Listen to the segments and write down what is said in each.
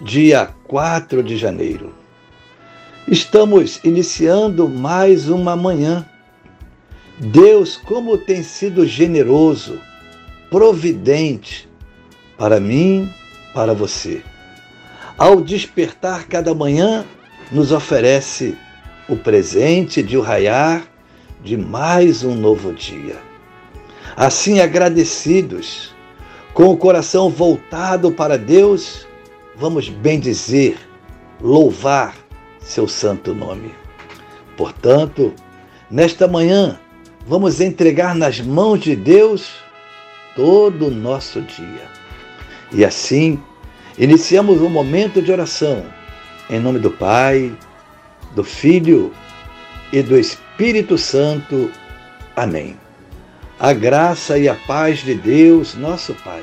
dia 4 de janeiro. Estamos iniciando mais uma manhã. Deus, como tem sido generoso, providente para mim, para você. Ao despertar cada manhã, nos oferece o presente de o raiar de mais um novo dia. Assim, agradecidos, com o coração voltado para Deus, vamos bendizer, louvar seu santo nome. Portanto, nesta manhã, vamos entregar nas mãos de Deus todo o nosso dia. E assim, iniciamos um momento de oração, em nome do Pai, do Filho e do Espírito Santo. Amém. A graça e a paz de Deus, nosso Pai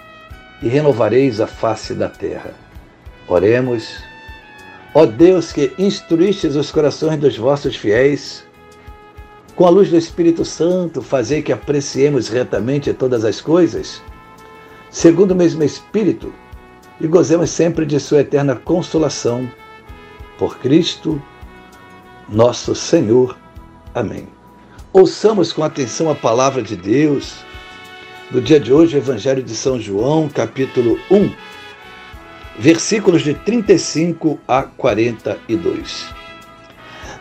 e renovareis a face da terra. Oremos. Ó Deus que instruístes os corações dos vossos fiéis, com a luz do Espírito Santo, fazei que apreciemos retamente todas as coisas, segundo o mesmo Espírito, e gozemos sempre de Sua eterna consolação. Por Cristo, nosso Senhor. Amém. Ouçamos com atenção a palavra de Deus do dia de hoje, Evangelho de São João, capítulo 1, versículos de 35 a 42.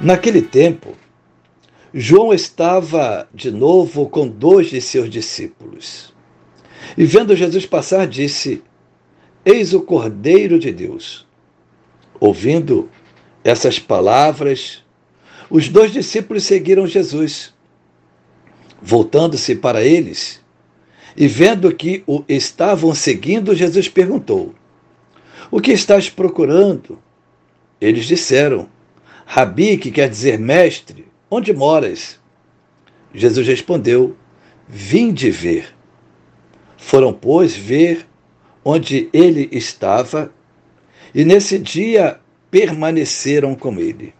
Naquele tempo, João estava de novo com dois de seus discípulos. E vendo Jesus passar, disse: Eis o Cordeiro de Deus. Ouvindo essas palavras, os dois discípulos seguiram Jesus. Voltando-se para eles, e vendo que o estavam seguindo, Jesus perguntou: O que estás procurando? Eles disseram: Rabi, que quer dizer mestre, onde moras? Jesus respondeu: Vinde ver. Foram, pois, ver onde ele estava, e nesse dia permaneceram com ele.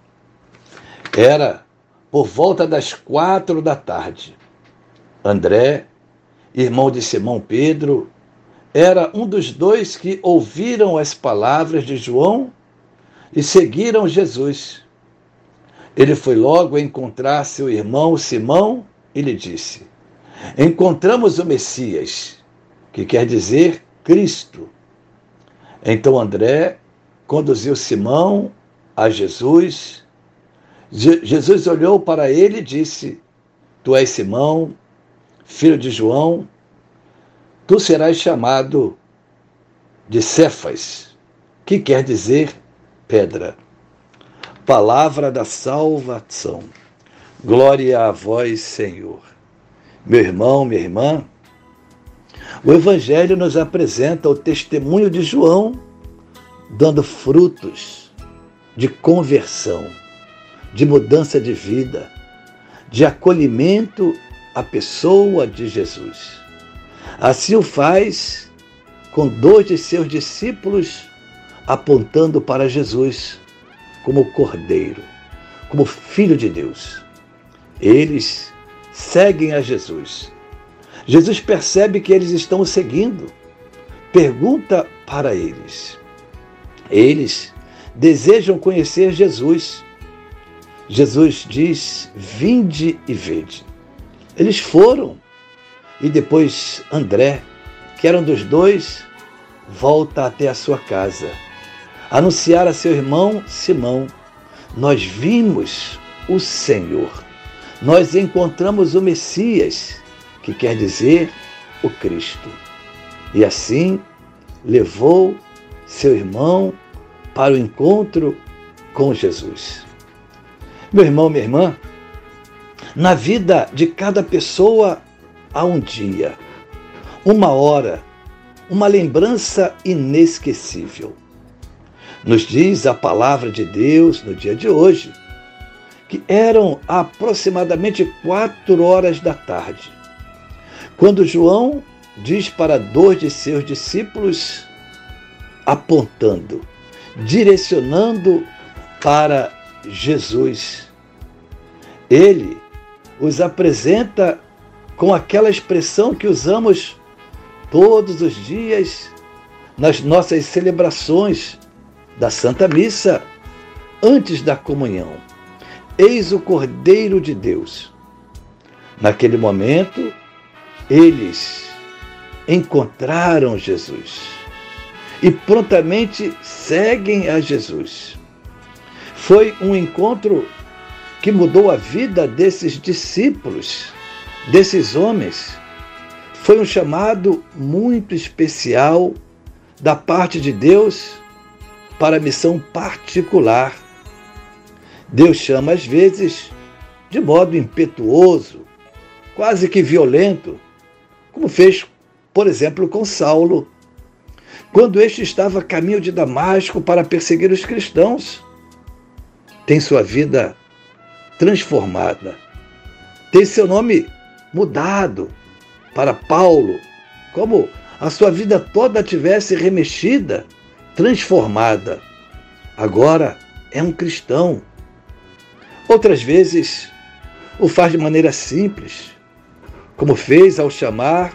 Era por volta das quatro da tarde. André irmão de Simão Pedro, era um dos dois que ouviram as palavras de João e seguiram Jesus. Ele foi logo encontrar seu irmão Simão e lhe disse: Encontramos o Messias, que quer dizer Cristo. Então André conduziu Simão a Jesus. Jesus olhou para ele e disse: Tu és Simão, filho de João, tu serás chamado de Cefas, que quer dizer pedra. Palavra da salvação. Glória a vós, Senhor. Meu irmão, minha irmã, o Evangelho nos apresenta o testemunho de João dando frutos de conversão, de mudança de vida, de acolhimento a pessoa de Jesus. Assim o faz com dois de seus discípulos apontando para Jesus como Cordeiro, como Filho de Deus. Eles seguem a Jesus. Jesus percebe que eles estão seguindo. Pergunta para eles. Eles desejam conhecer Jesus. Jesus diz: Vinde e vede. Eles foram. E depois André, que era um dos dois, volta até a sua casa anunciar a seu irmão Simão: Nós vimos o Senhor. Nós encontramos o Messias, que quer dizer o Cristo. E assim levou seu irmão para o encontro com Jesus. Meu irmão, minha irmã, na vida de cada pessoa há um dia, uma hora, uma lembrança inesquecível. Nos diz a palavra de Deus no dia de hoje que eram aproximadamente quatro horas da tarde, quando João diz para dois de seus discípulos, apontando, direcionando para Jesus. Ele os apresenta com aquela expressão que usamos todos os dias nas nossas celebrações da Santa Missa antes da comunhão. Eis o Cordeiro de Deus. Naquele momento, eles encontraram Jesus e prontamente seguem a Jesus. Foi um encontro que mudou a vida desses discípulos, desses homens. Foi um chamado muito especial da parte de Deus para missão particular. Deus chama às vezes de modo impetuoso, quase que violento, como fez, por exemplo, com Saulo, quando este estava a caminho de Damasco para perseguir os cristãos. Tem sua vida transformada, tem seu nome mudado para Paulo, como a sua vida toda tivesse remexida, transformada. Agora é um cristão. Outras vezes o faz de maneira simples, como fez ao chamar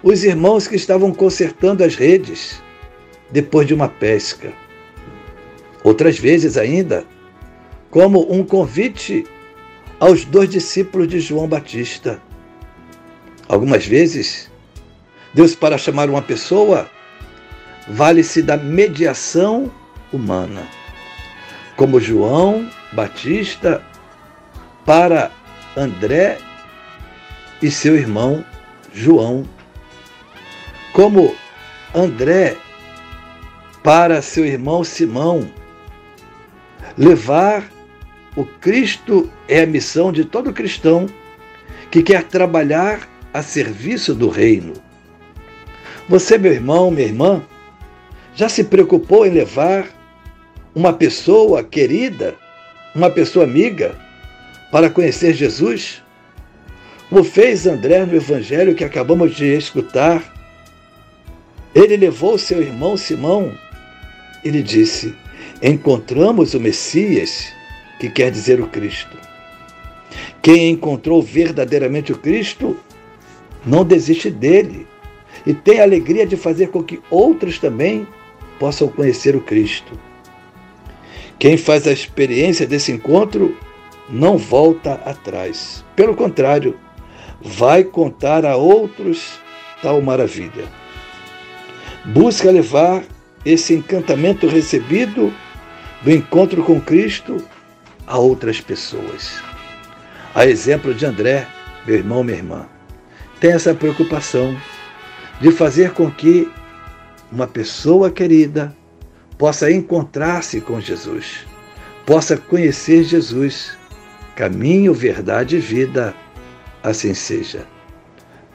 os irmãos que estavam consertando as redes depois de uma pesca. Outras vezes ainda, como um convite aos dois discípulos de João Batista. Algumas vezes, Deus, para chamar uma pessoa, vale-se da mediação humana, como João Batista para André e seu irmão João, como André para seu irmão Simão, levar o Cristo é a missão de todo cristão que quer trabalhar a serviço do reino. Você, meu irmão, minha irmã, já se preocupou em levar uma pessoa querida, uma pessoa amiga, para conhecer Jesus? Como fez André no evangelho que acabamos de escutar. Ele levou seu irmão Simão e lhe disse: Encontramos o Messias, que quer dizer o Cristo. Quem encontrou verdadeiramente o Cristo não desiste dele e tem a alegria de fazer com que outros também possam conhecer o Cristo. Quem faz a experiência desse encontro não volta atrás. Pelo contrário, vai contar a outros tal maravilha. Busca levar esse encantamento recebido do encontro com Cristo a outras pessoas. A exemplo de André, meu irmão, minha irmã, tem essa preocupação de fazer com que uma pessoa querida possa encontrar-se com Jesus, possa conhecer Jesus, caminho, verdade e vida assim seja.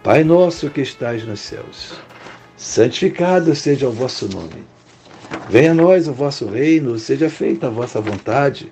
Pai nosso que estais nos céus, santificado seja o vosso nome. Venha a nós o vosso reino, seja feita a vossa vontade,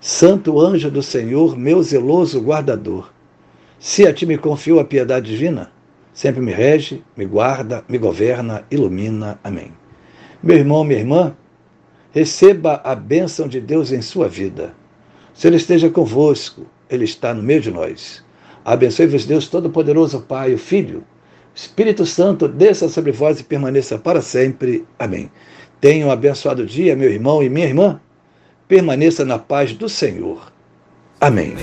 Santo anjo do Senhor, meu zeloso guardador, se a ti me confio a piedade divina, sempre me rege, me guarda, me governa, ilumina. Amém. Meu irmão, minha irmã, Receba a bênção de Deus em sua vida. Se Ele esteja convosco, Ele está no meio de nós. Abençoe-vos, Deus Todo-Poderoso, Pai, o Filho, Espírito Santo, desça sobre vós e permaneça para sempre. Amém. Tenha um abençoado dia, meu irmão e minha irmã. Permaneça na paz do Senhor. Amém.